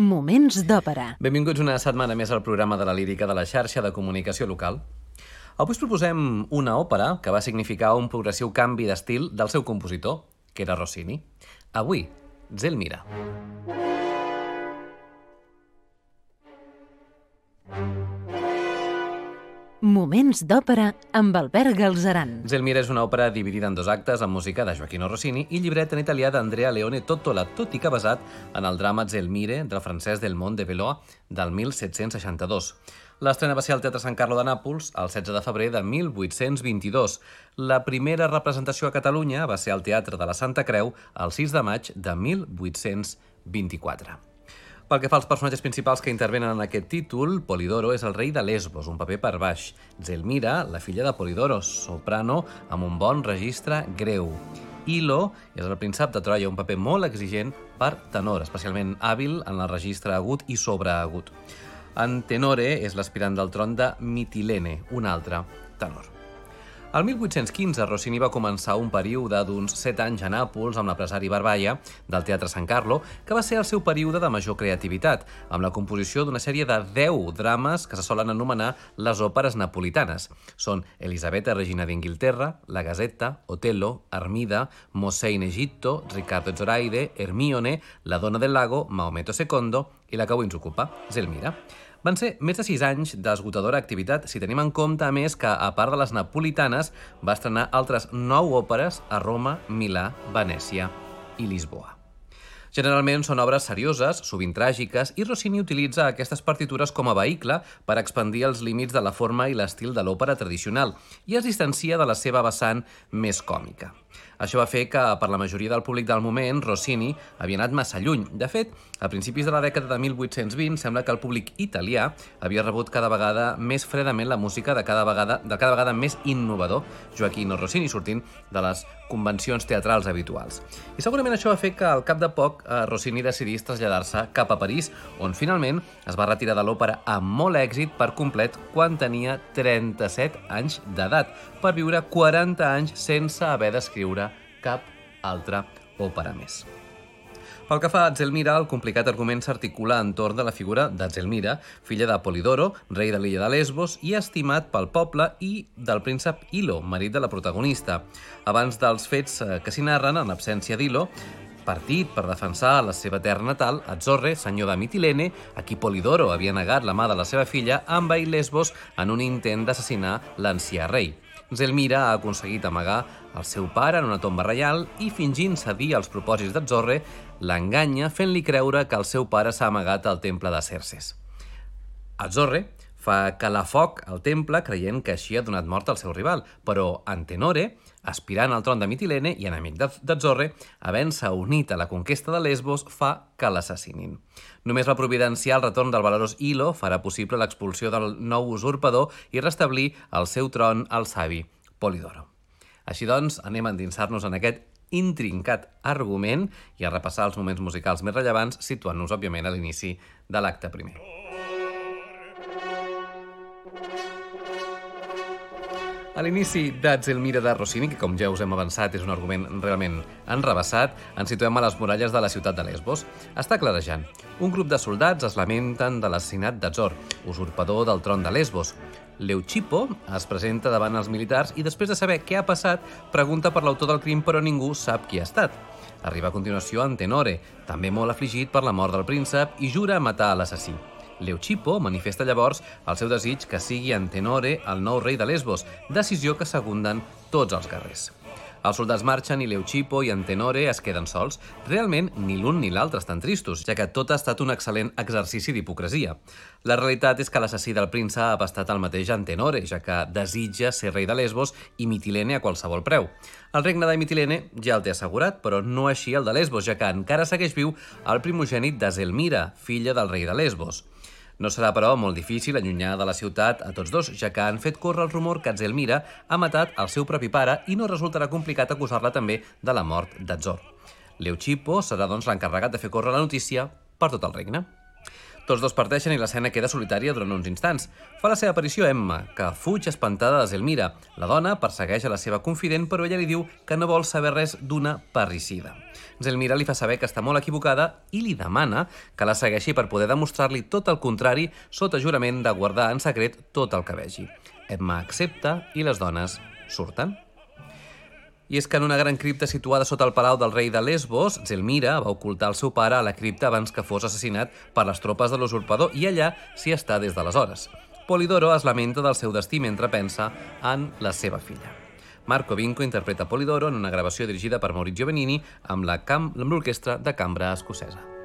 Moments d'òpera. Benvinguts una setmana més al programa de la lírica de la xarxa de comunicació local. Avui us proposem una òpera que va significar un progressiu canvi d'estil del seu compositor, que era Rossini. Avui, Zelmira. Moments d'òpera amb Albert Galzeran. Zelmira és una òpera dividida en dos actes amb música de Joaquino Rossini i llibret en italià d'Andrea Leone Tottola, tot i que basat en el drama Zelmire del francès del Mont de Veloa del 1762. L'estrena va ser al Teatre Sant Carlo de Nàpols el 16 de febrer de 1822. La primera representació a Catalunya va ser al Teatre de la Santa Creu el 6 de maig de 1824. Pel que fa als personatges principals que intervenen en aquest títol, Polidoro és el rei de Lesbos, un paper per baix. Zelmira, la filla de Polidoro, soprano amb un bon registre greu. Ilo és el príncep de Troia, un paper molt exigent per tenor, especialment hàbil en el registre agut i sobreagut. Antenore és l'aspirant del tron de Mitilene, un altre tenor. El 1815 Rossini va començar un període d'uns 7 anys a Nàpols amb l'empresari Barbaia del Teatre San Carlo, que va ser el seu període de major creativitat, amb la composició d'una sèrie de 10 drames que se solen anomenar les òperes napolitanes. Són Elisabetta, regina d'Inglaterra, La Gazetta, Otello, Armida, Mosè in Egitto, Riccardo Zoraide, Hermione, La dona del lago, Maometo II i la que avui ens ocupa, Zelmira. Van ser més de 6 anys d'esgotadora activitat si tenim en compte, a més, que, a part de les napolitanes, va estrenar altres 9 òperes a Roma, Milà, Venècia i Lisboa. Generalment són obres serioses, sovint tràgiques, i Rossini utilitza aquestes partitures com a vehicle per expandir els límits de la forma i l'estil de l'òpera tradicional i es distancia de la seva vessant més còmica. Això va fer que, per la majoria del públic del moment, Rossini havia anat massa lluny. De fet, a principis de la dècada de 1820 sembla que el públic italià havia rebut cada vegada més fredament la música de cada vegada, de cada vegada més innovador Joaquino Rossini, sortint de les convencions teatrals habituals. I segurament això va fer que, al cap de poc, eh, Rossini decidís traslladar-se cap a París, on finalment es va retirar de l'òpera amb molt èxit per complet quan tenia 37 anys d'edat, per viure 40 anys sense haver d'escriure cap altra òpera més. Pel que fa a Zelmira, el complicat argument s'articula entorn de la figura de Zelmira, filla de Polidoro, rei de l'illa de Lesbos i estimat pel poble, i del príncep Ilo, marit de la protagonista. Abans dels fets eh, que s'hi narren, en absència d'Ilo, partit per defensar la seva terra natal, Atzorre, senyor de Mitilene, a qui Polidoro havia negat la mà de la seva filla, envair Lesbos en un intent d'assassinar l'ancià rei. Zelmira ha aconseguit amagar el seu pare en una tomba reial i, fingint cedir als propòsits d'Atzorre, l'enganya fent-li creure que el seu pare s'ha amagat al temple de Cerces. Atzorre fa calar foc al temple creient que així ha donat mort al seu rival, però Antenore, aspirant al tron de Mitilene i enemic d'Atzorre, havent-se unit a la conquesta de Lesbos, fa que l'assassinin. Només la providencial retorn del valerós Ilo farà possible l'expulsió del nou usurpador i restablir el seu tron al savi Polidoro. Així doncs, anem a endinsar-nos en aquest intrincat argument i a repassar els moments musicals més rellevants, situant-nos, òbviament, a l'inici de l'acte primer. L'inici d'Atzelmira de Rossini, que com ja us hem avançat és un argument realment enrebaçat, ens situem a les muralles de la ciutat de Lesbos. Està clarejant. Un grup de soldats es lamenten de l'assassinat d'Azor, usurpador del tron de Lesbos. Leucipo es presenta davant els militars i després de saber què ha passat, pregunta per l'autor del crim però ningú sap qui ha estat. Arriba a continuació Antenore, també molt afligit per la mort del príncep, i jura matar l'assassí. Leucipo manifesta llavors el seu desig que sigui Antenore el nou rei de Lesbos, decisió que segunden tots els guerrers. Els soldats marxen i Leucipo i Antenore es queden sols. Realment, ni l'un ni l'altre estan tristos, ja que tot ha estat un excel·lent exercici d'hipocresia. La realitat és que l'assassí del príncep ha estat el mateix Antenore, ja que desitja ser rei de Lesbos i Mitilene a qualsevol preu. El regne de Mitilene ja el té assegurat, però no així el de Lesbos, ja que encara segueix viu el primogènit de Zelmira, filla del rei de Lesbos. No serà, però, molt difícil allunyar de la ciutat a tots dos, ja que han fet córrer el rumor que Zelmira ha matat el seu propi pare i no resultarà complicat acusar-la també de la mort d'Azor. Leucipo serà, doncs, l'encarregat de fer córrer la notícia per tot el regne. Tots dos parteixen i l'escena queda solitària durant uns instants. Fa la seva aparició Emma, que fuig espantada de Zelmira. La dona persegueix a la seva confident, però ella li diu que no vol saber res d'una parricida. Zelmira li fa saber que està molt equivocada i li demana que la segueixi per poder demostrar-li tot el contrari sota jurament de guardar en secret tot el que vegi. Emma accepta i les dones surten. I és que en una gran cripta situada sota el palau del rei de Lesbos, Zelmira va ocultar el seu pare a la cripta abans que fos assassinat per les tropes de l'usurpador i allà s'hi està des d'aleshores. Polidoro es lamenta del seu destí mentre pensa en la seva filla. Marco Vinco interpreta Polidoro en una gravació dirigida per Maurizio Benini amb l'orquestra de cambra escocesa.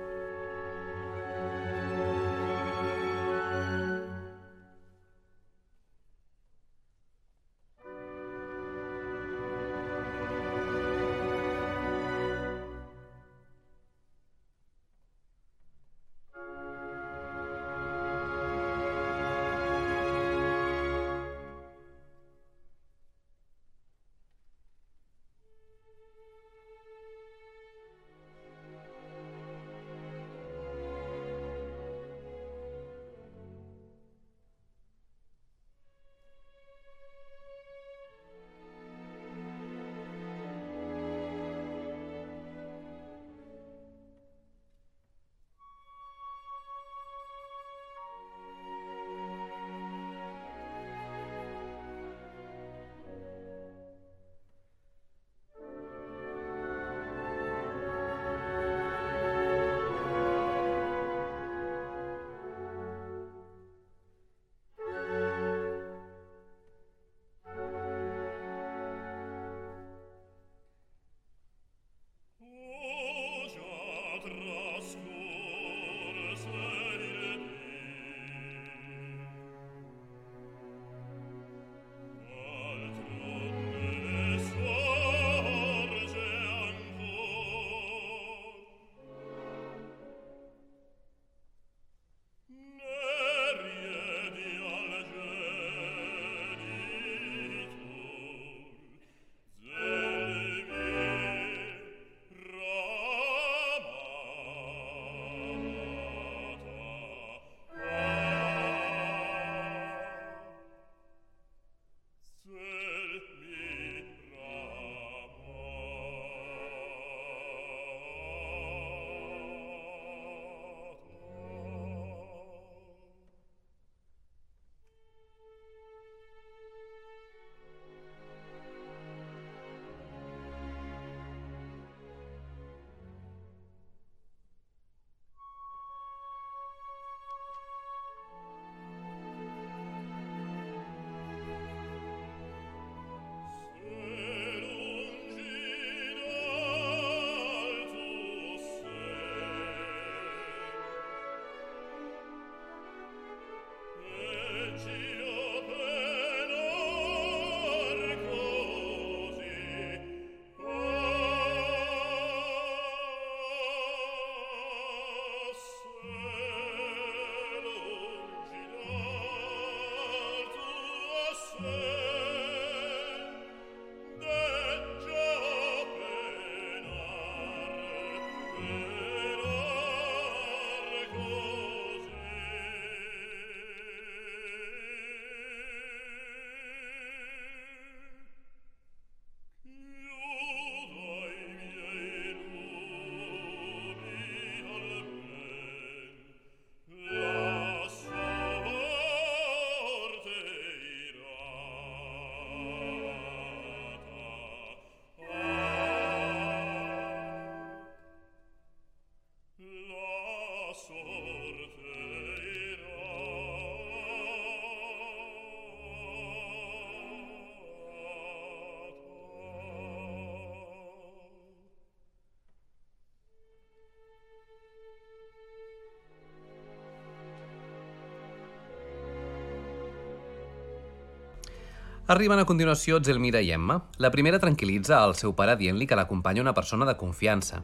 Arriben a continuació Zelmira i Emma. La primera tranquil·litza el seu pare dient-li que l'acompanya una persona de confiança.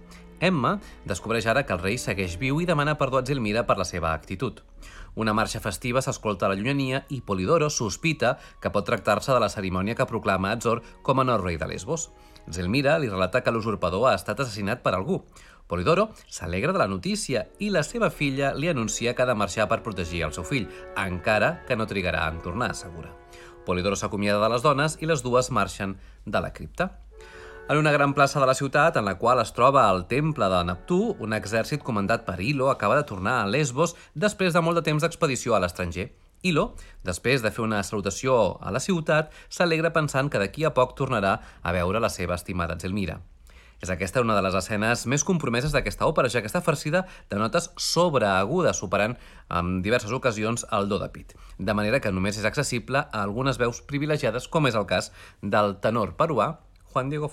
Emma descobreix ara que el rei segueix viu i demana perdó a Zelmira per la seva actitud. Una marxa festiva s'escolta a la llunyania i Polidoro sospita que pot tractar-se de la cerimònia que proclama Azor com a nou rei de Lesbos. Zelmira li relata que l'usurpador ha estat assassinat per algú. Polidoro s'alegra de la notícia i la seva filla li anuncia que ha de marxar per protegir el seu fill, encara que no trigarà en tornar, assegura. Polidoro s'acomiada de les dones i les dues marxen de la cripta. En una gran plaça de la ciutat, en la qual es troba el temple de Neptú, un exèrcit comandat per Ilo acaba de tornar a Lesbos després de molt de temps d'expedició a l'estranger. Ilo, després de fer una salutació a la ciutat, s'alegra pensant que d'aquí a poc tornarà a veure la seva estimada Zelmira. És aquesta una de les escenes més compromeses d'aquesta òpera, ja que està farcida de notes sobreagudes, superant en diverses ocasions el do de pit. De manera que només és accessible a algunes veus privilegiades, com és el cas del tenor peruà Juan Diego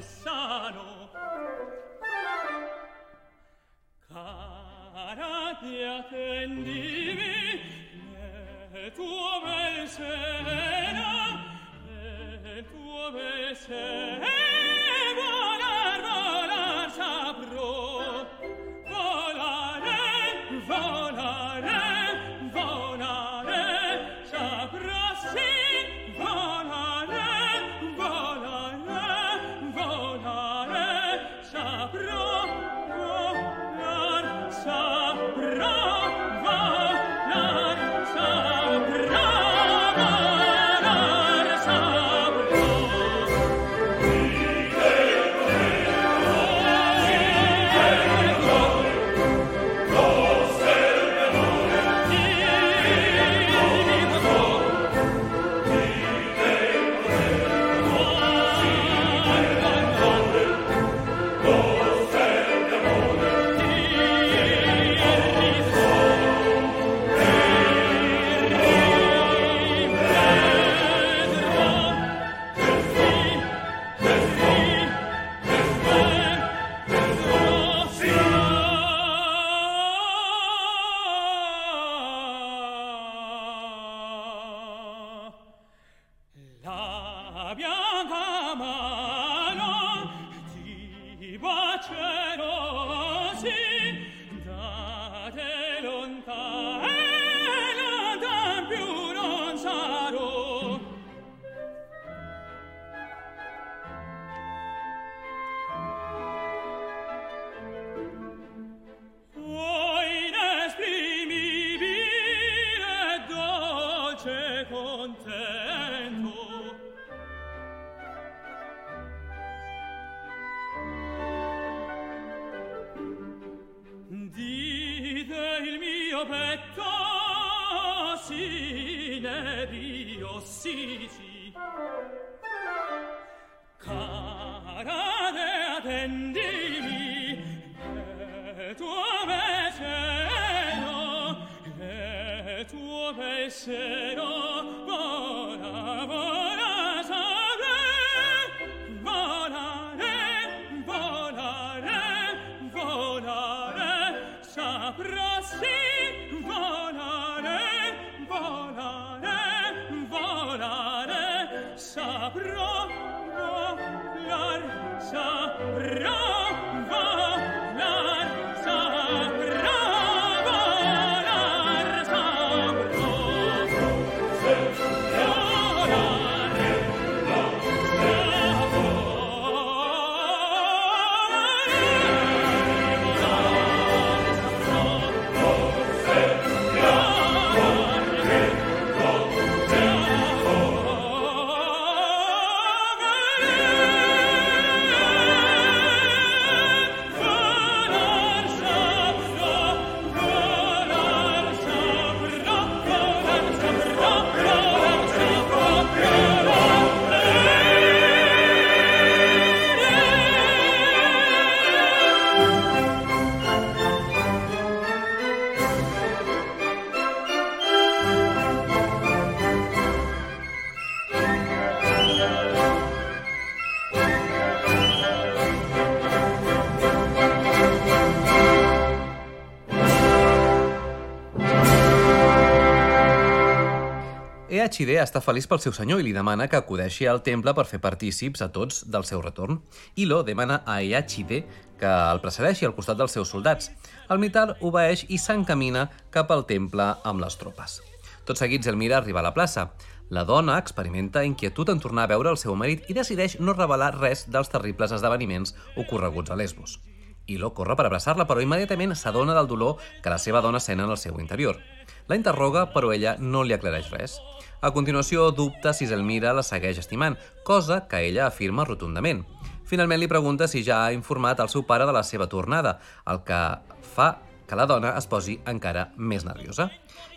Son. Yeah. Excel. Echide està feliç pel seu senyor i li demana que acudeixi al temple per fer partícips a tots del seu retorn. Ilo demana a Eachide que el precedeixi al costat dels seus soldats. El militar obeeix i s'encamina cap al temple amb les tropes. Tot seguit, Zelmira arriba a la plaça. La dona experimenta inquietud en tornar a veure el seu marit i decideix no revelar res dels terribles esdeveniments ocorreguts a Lesbos. Ilo corre per abraçar-la, però immediatament s'adona del dolor que la seva dona sent en el seu interior. La interroga, però ella no li aclareix res. A continuació, dubta si Zelmira la segueix estimant, cosa que ella afirma rotundament. Finalment li pregunta si ja ha informat el seu pare de la seva tornada, el que fa que la dona es posi encara més nerviosa.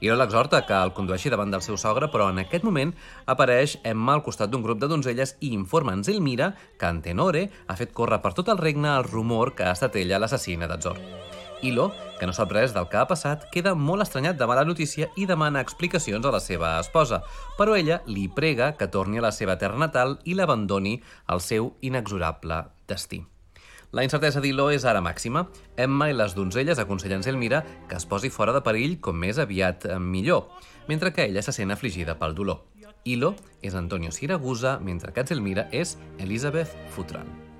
Iro l'exhorta que el condueixi davant del seu sogre, però en aquest moment apareix Emma al costat d'un grup de donzelles i informa en Zelmira que Antenore ha fet córrer per tot el regne el rumor que ha estat ella l'assassina d'Azor. Ilo, que no s'ha pres del que ha passat, queda molt estranyat davant la notícia i demana explicacions a la seva esposa, però ella li prega que torni a la seva terra natal i l'abandoni al seu inexorable destí. La incertesa d'Ilo és ara màxima. Emma i les donzelles aconsellen Zelmira que es posi fora de perill com més aviat millor, mentre que ella se sent afligida pel dolor. Ilo és Antonio Siragusa, mentre que Zelmira és Elizabeth Futran.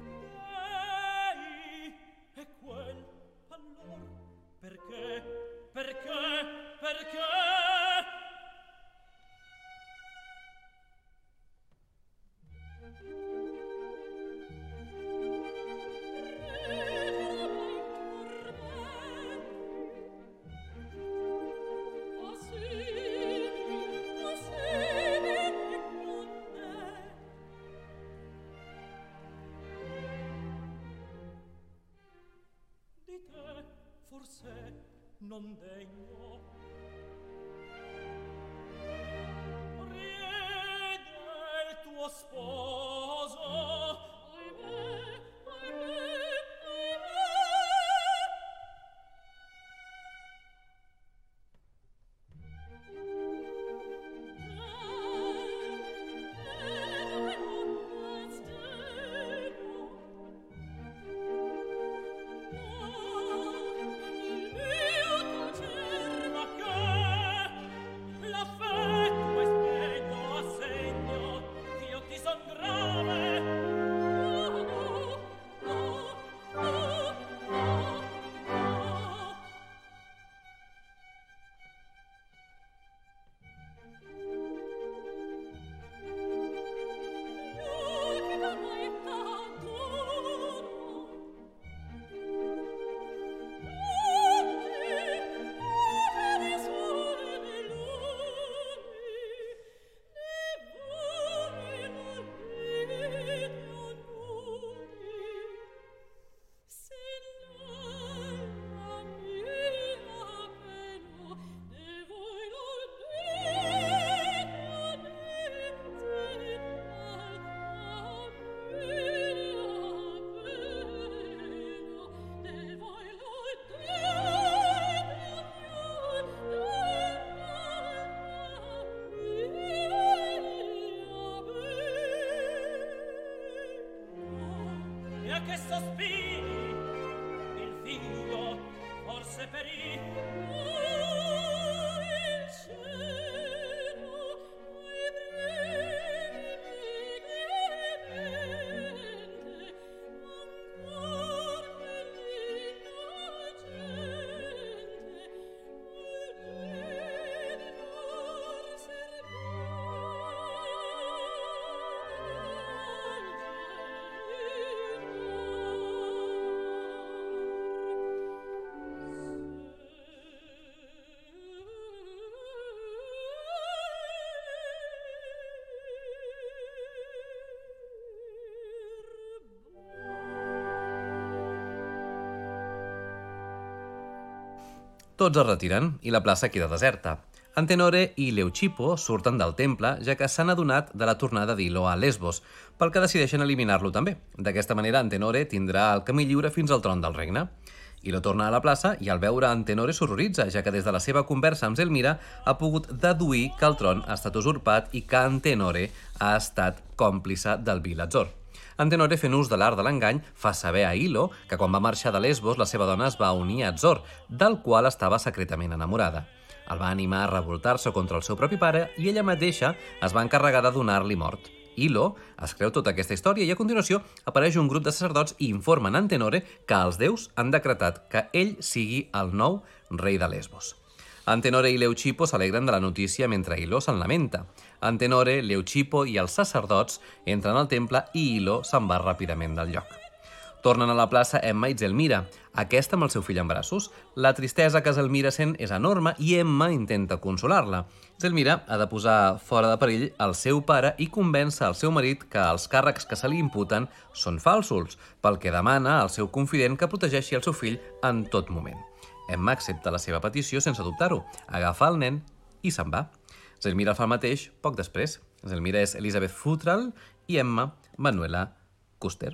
che sospiro Tots es retiren i la plaça queda deserta. Antenore i Leucipo surten del temple, ja que s'han adonat de la tornada d'Ilo a Lesbos, pel que decideixen eliminar-lo també. D'aquesta manera, Antenore tindrà el camí lliure fins al tron del regne. Ilo torna a la plaça i al veure Antenore s'horroritza, ja que des de la seva conversa amb Zelmira ha pogut deduir que el tron ha estat usurpat i que Antenore ha estat còmplice del vil. Antenore, fent ús de l'art de l'engany, fa saber a Ilo que quan va marxar de Lesbos la seva dona es va unir a Azor, del qual estava secretament enamorada. El va animar a revoltar-se contra el seu propi pare i ella mateixa es va encarregar de donar-li mort. Ilo es creu tota aquesta història i a continuació apareix un grup de sacerdots i informen Antenore que els déus han decretat que ell sigui el nou rei de Lesbos. Antenore i Leucipo s'alegren de la notícia mentre Ilo se'n lamenta. Antenore, Leucipo i els sacerdots entren al temple i Ilo se'n va ràpidament del lloc. Tornen a la plaça Emma i Zelmira, aquesta amb el seu fill en braços. La tristesa que Zelmira sent és enorme i Emma intenta consolar-la. Zelmira ha de posar fora de perill el seu pare i convèncer el seu marit que els càrrecs que se li imputen són falsos, pel que demana al seu confident que protegeixi el seu fill en tot moment. Emma accepta la seva petició sense dubtar-ho, agafa el nen i se'n va. Zelmira fa el mateix poc després. Zelmira és Elizabeth Futral i Emma Manuela Custer.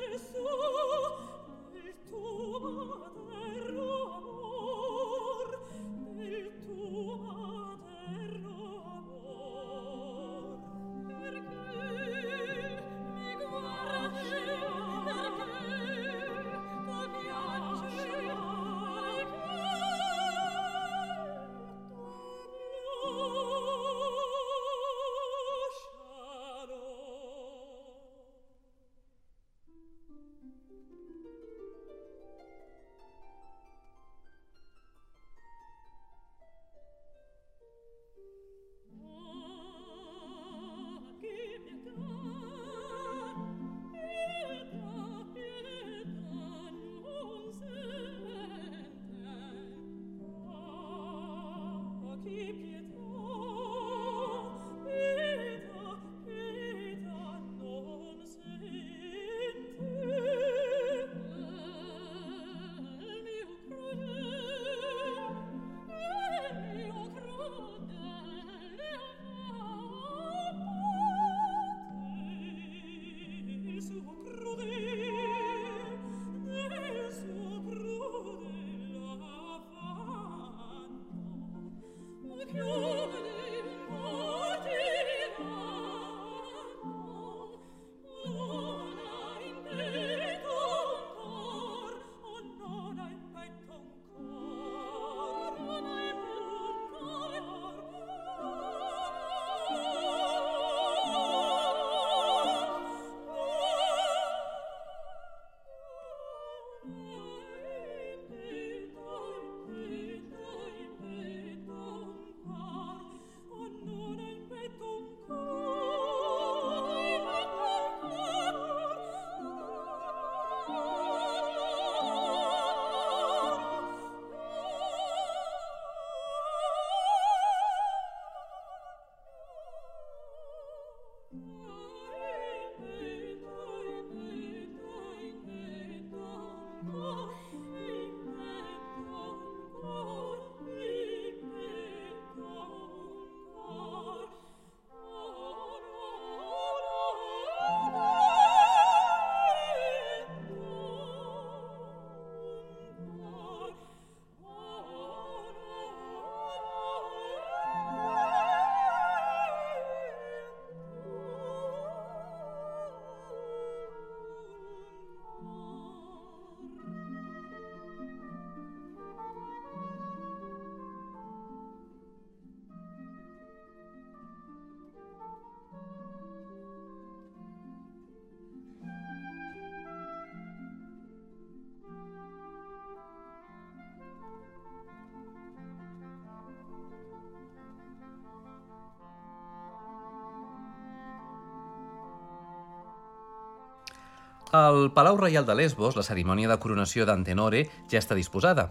Al Palau Reial de Lesbos, la cerimònia de coronació d'Antenore ja està disposada.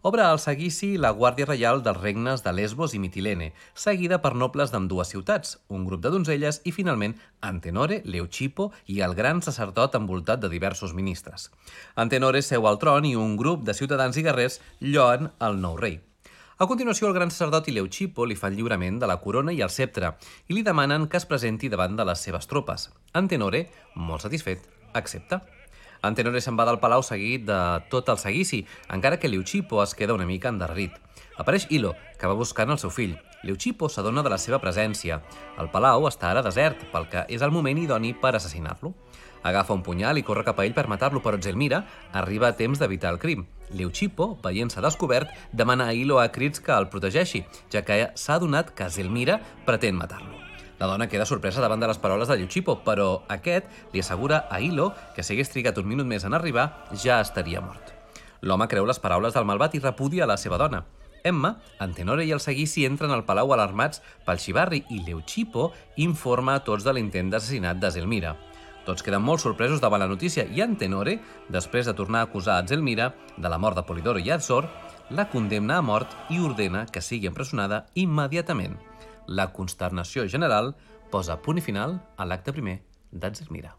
Obre el seguici la Guàrdia Reial dels regnes de Lesbos i Mitilene, seguida per nobles d'ambdues ciutats, un grup de donzelles i, finalment, Antenore, Leucipo i el gran sacerdot envoltat de diversos ministres. Antenore seu al tron i un grup de ciutadans i guerrers lloen el nou rei. A continuació, el gran sacerdot i Leucipo li fan lliurament de la corona i el sceptre i li demanen que es presenti davant de les seves tropes. Antenore, molt satisfet, accepta. Antenore se'n va del palau seguit de tot el seguici, encara que Leucipo es queda una mica endarrerit. Apareix Hilo, que va buscant el seu fill. Leucipo s'adona de la seva presència. El palau està ara desert, pel que és el moment idoni per assassinar-lo. Agafa un punyal i corre cap a ell per matar-lo, però Zelmira arriba a temps d'evitar el crim. Leucipo, veient-se descobert, demana a Hilo a crits que el protegeixi, ja que s'ha adonat que Zelmira pretén matar-lo. La dona queda sorpresa davant de les paraules de Leucipo, però aquest li assegura a Hilo que si hagués trigat un minut més en arribar, ja estaria mort. L'home creu les paraules del malvat i repudia la seva dona. Emma, Antenore i el seguici entren al palau alarmats pel xivarri i Leucipo informa a tots de l'intent d'assassinat de Zelmira. Tots queden molt sorpresos davant la notícia i Antenore, després de tornar a acusar a Zelmira de la mort de Polidoro i Azor, la condemna a mort i ordena que sigui empresonada immediatament. La consternació general posa punt i final a l'acte primer d'Zelmira.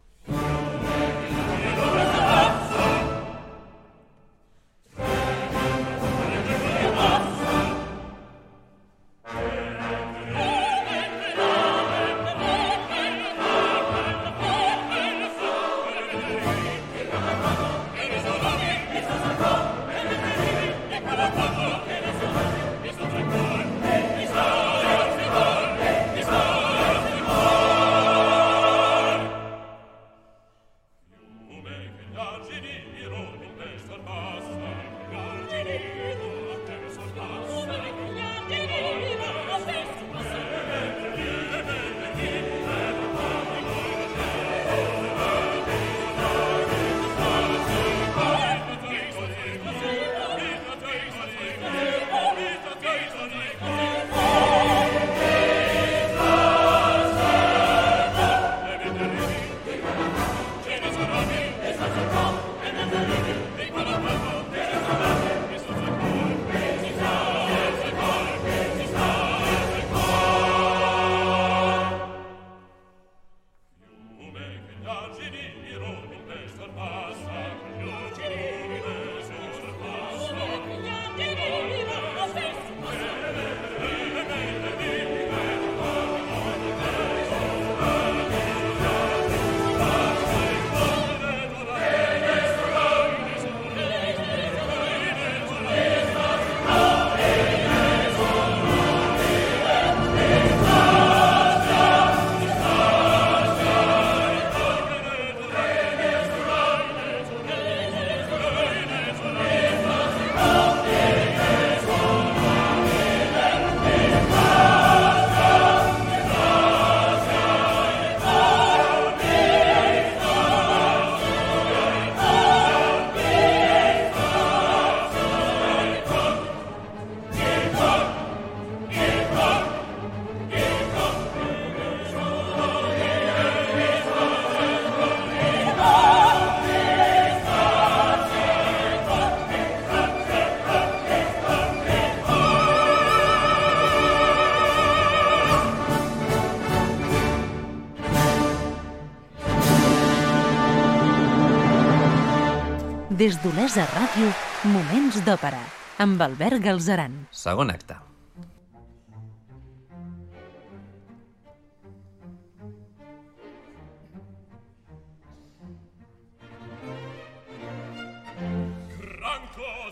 Des d'Olesa Ràdio, Moments d'Òpera, amb Albert Galzeran. Segon acte.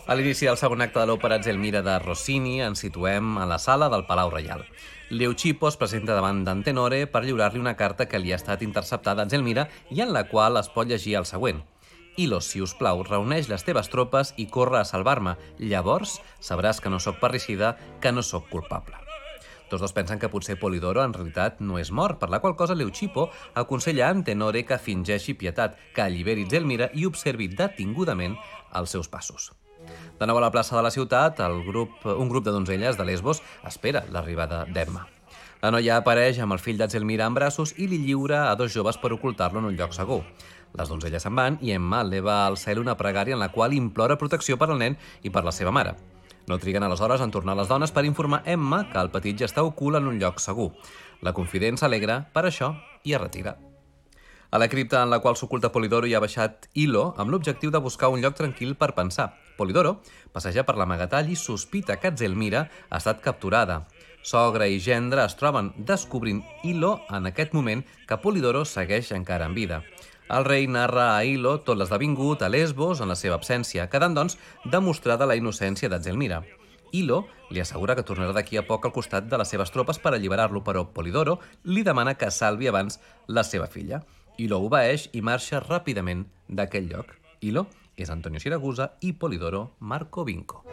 A l'inici del segon acte de l'òpera Zelmira de Rossini ens situem a la sala del Palau Reial. Leucipo es presenta davant d'Antenore per lliurar-li una carta que li ha estat interceptada a Zelmira i en la qual es pot llegir el següent. Ilos, si us plau, reuneix les teves tropes i corre a salvar-me. Llavors sabràs que no sóc parricida, que no sóc culpable. Tots dos pensen que potser Polidoro en realitat no és mort, per la qual cosa Leucipo aconsella a Antenore que fingeixi pietat, que alliberi Zelmira i observi detingudament els seus passos. De nou a la plaça de la ciutat, el grup, un grup de donzelles de Lesbos espera l'arribada d'Emma. La noia apareix amb el fill de Zelmira en braços i li lliura a dos joves per ocultar-lo en un lloc segur. Les donzelles se'n van i Emma eleva al cel una pregària en la qual implora protecció per al nen i per la seva mare. No triguen aleshores en tornar les dones per informar Emma que el petit ja està ocult en un lloc segur. La confident s'alegra per això i es retira. A la cripta en la qual s'oculta Polidoro hi ha baixat Hilo amb l'objectiu de buscar un lloc tranquil per pensar. Polidoro passeja per l'amagatall i sospita que Zelmira ha estat capturada. Sogra i gendre es troben descobrint Hilo en aquest moment que Polidoro segueix encara en vida. El rei narra a Hilo tot l'esdevingut a Lesbos en la seva absència, quedant, doncs, demostrada la innocència d'Azelmira. Hilo li assegura que tornarà d'aquí a poc al costat de les seves tropes per alliberar-lo, però Polidoro li demana que salvi abans la seva filla. Hilo obeeix i marxa ràpidament d'aquell lloc. Hilo és Antonio Siragusa i Polidoro Marco Vinco.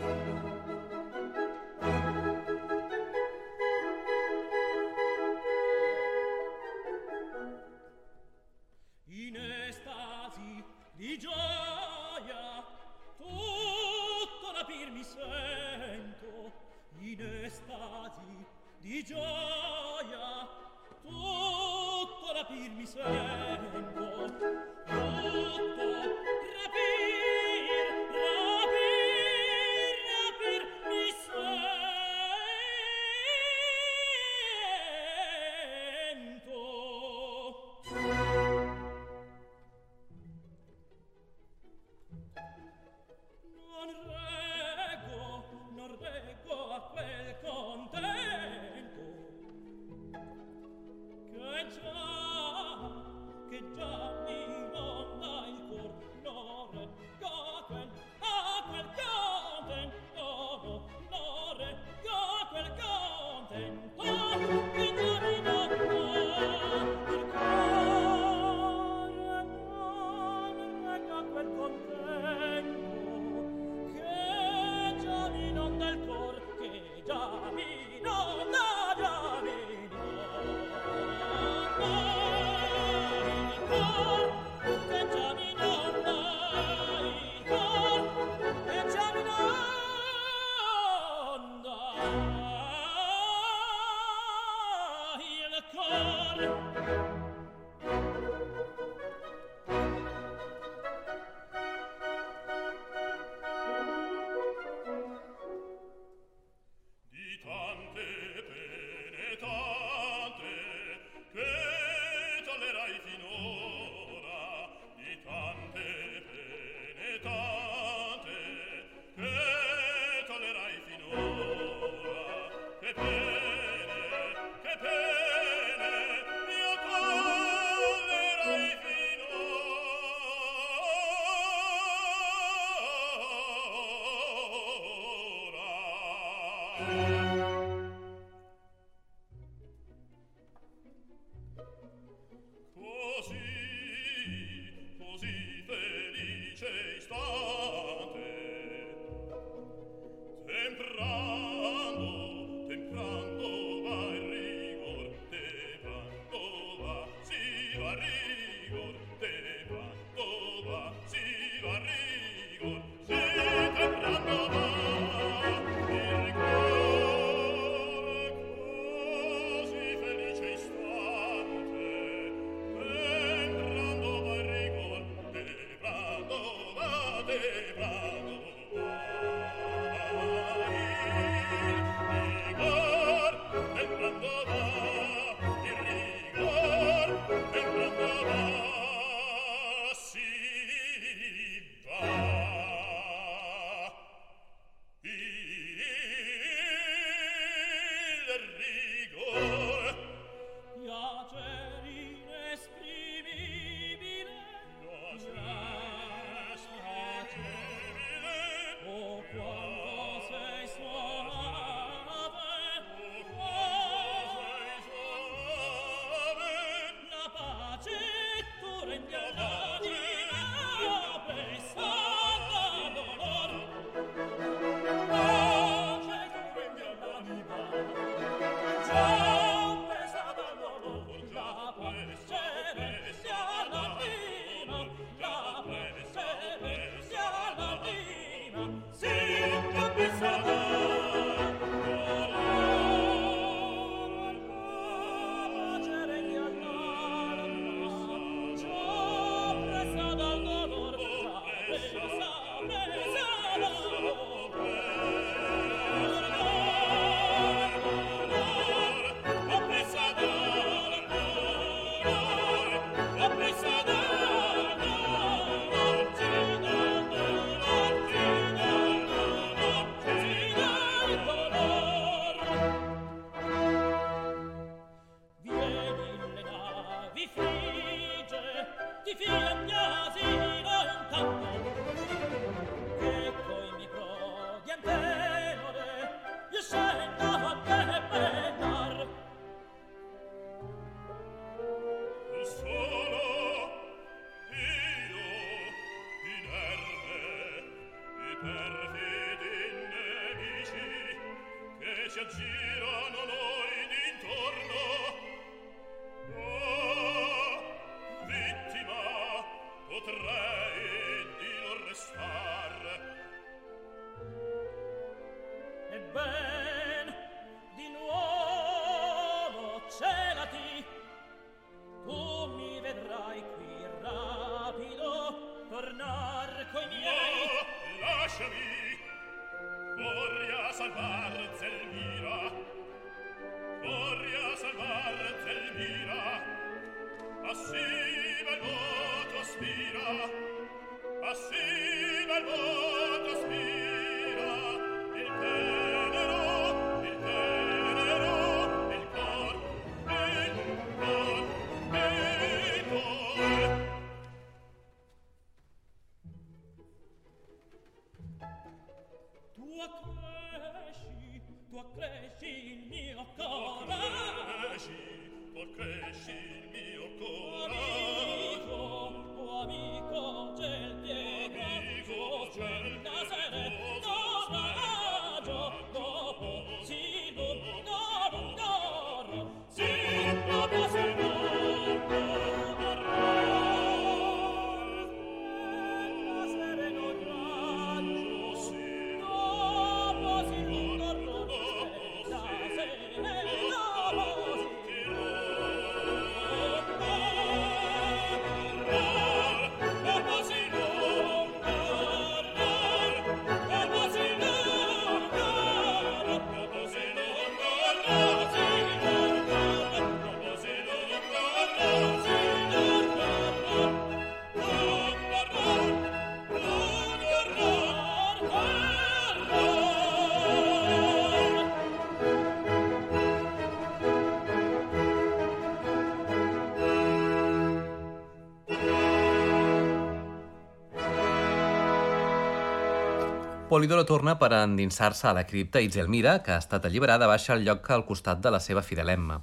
Polidoro torna per endinsar-se a la cripta i Zelmira, que ha estat alliberada, baixa al lloc al costat de la seva fidel Emma.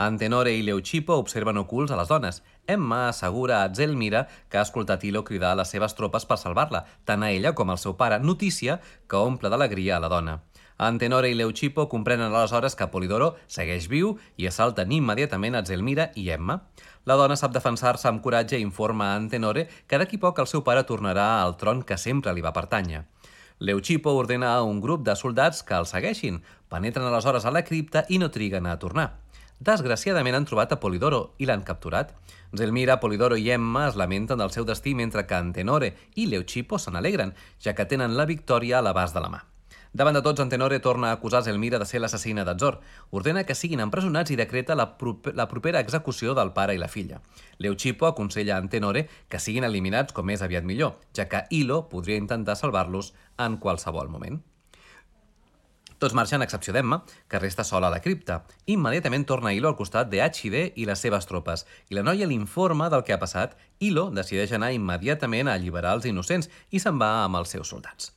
Antenore i Leucipo observen ocults a les dones. Emma assegura a Zelmira que ha escoltat Ilo cridar a les seves tropes per salvar-la, tant a ella com al seu pare, notícia que omple d'alegria a la dona. Antenore i Leucipo comprenen aleshores que Polidoro segueix viu i assalten immediatament a Zelmira i Emma. La dona sap defensar-se amb coratge i informa a Antenore que d'aquí poc el seu pare tornarà al tron que sempre li va pertànyer. Leucipo ordena a un grup de soldats que el segueixin, penetren aleshores a la cripta i no triguen a tornar. Desgraciadament han trobat a Polidoro i l'han capturat. Zelmira, Polidoro i Emma es lamenten del seu destí mentre que Antenore i Leucipo se n'alegren, ja que tenen la victòria a l'abast de la mà. Davant de tots, Antenore torna a acusar Zelmira de ser l'assassina d'Azor. Ordena que siguin empresonats i decreta la, prop la propera execució del pare i la filla. Leucipo aconsella a Antenore que siguin eliminats com més aviat millor, ja que Ilo podria intentar salvar-los en qualsevol moment. Tots marxen a excepció d'Emma, que resta sola a la cripta. Immediatament torna Ilo al costat de Hide i les seves tropes, i la noia l'informa del que ha passat. Ilo decideix anar immediatament a alliberar els innocents i se'n va amb els seus soldats.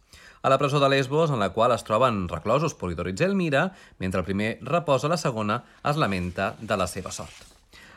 A la presó de Lesbos, en la qual es troben reclosos Polidor i Zelmira, mentre el primer reposa, la segona es lamenta de la seva sort.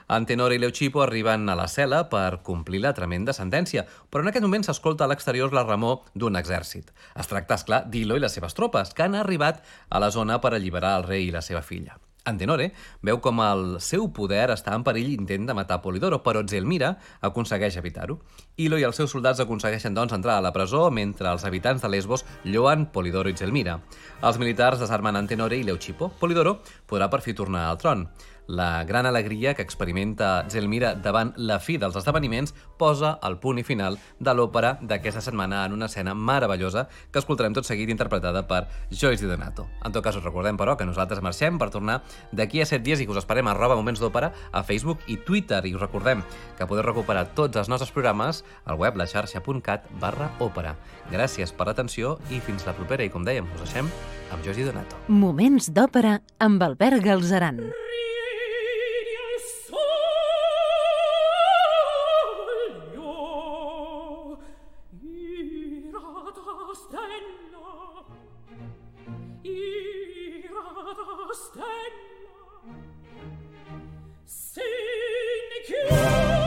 Antenor i Leucipo arriben a la cel·la per complir la tremenda sentència, però en aquest moment s'escolta a l'exterior la remor d'un exèrcit. Es tracta, esclar, d'Ilo i les seves tropes, que han arribat a la zona per alliberar el rei i la seva filla. Antenore veu com el seu poder està en perill i intenta matar Polidoro, però Zelmira aconsegueix evitar-ho. Ilo i els seus soldats aconsegueixen doncs entrar a la presó mentre els habitants de Lesbos lloen Polidoro i Zelmira. Els militars desarmen Antenore i Leucipo. Polidoro podrà per fi tornar al tron. La gran alegria que experimenta Zelmira davant la fi dels esdeveniments posa el punt i final de l'òpera d'aquesta setmana en una escena meravellosa que escoltarem tot seguit interpretada per Joyce Di Donato. En tot cas, us recordem, però, que nosaltres marxem per tornar d'aquí a 7 dies i que us esperem a arroba Moments d'Òpera a Facebook i Twitter. I us recordem que podeu recuperar tots els nostres programes al web laxarxa.cat barra òpera. Gràcies per l'atenció i fins la propera. I com dèiem, us deixem amb Joyce Di Donato. Moments d'òpera amb Albert Galzeran. stella chiude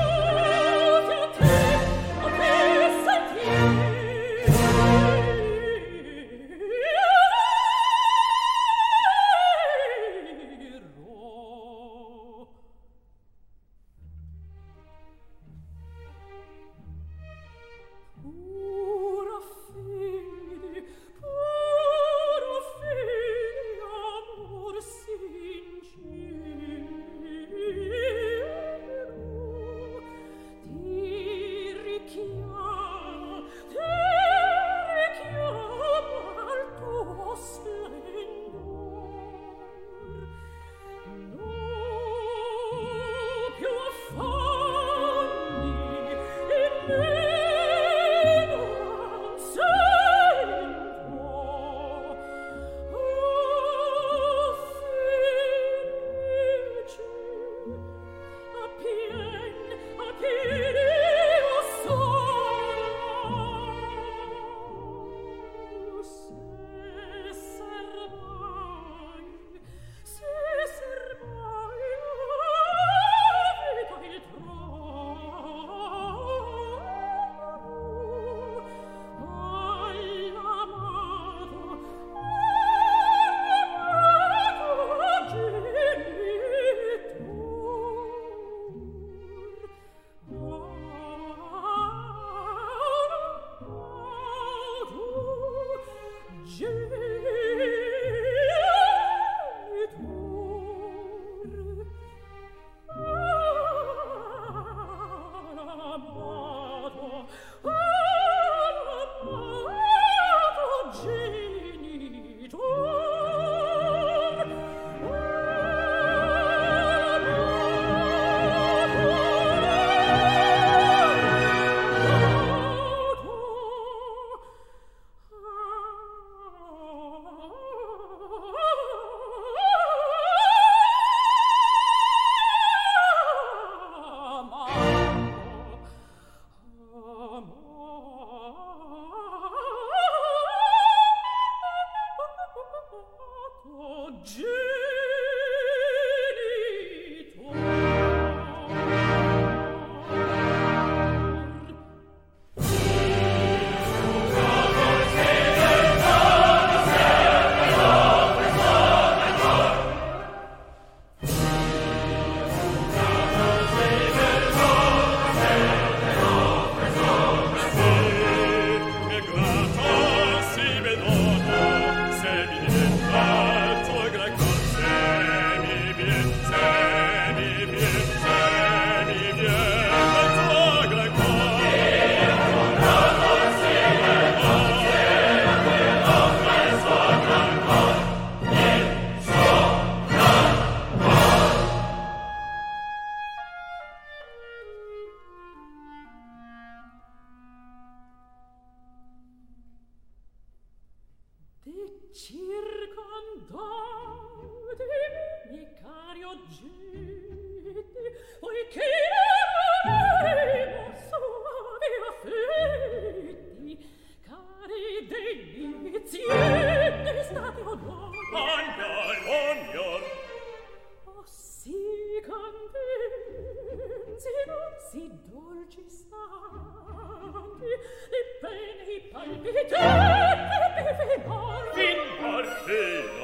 i beni palpite, e bevimor. Vin parfena,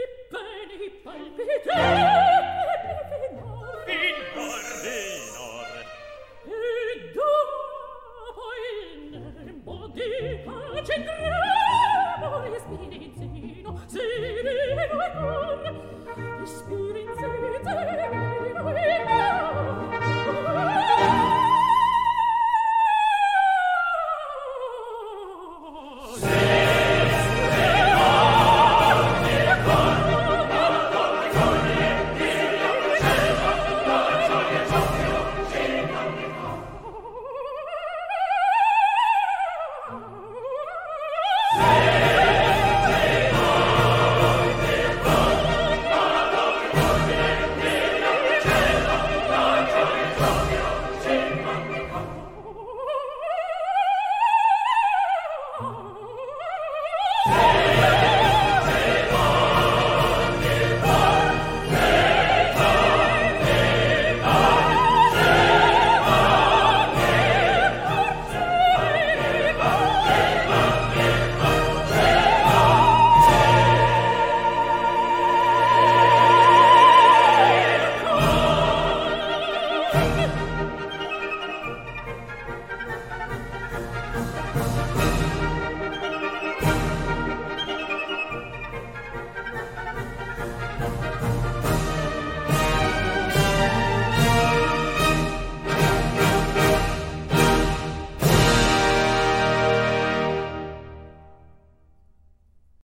i peni palpitei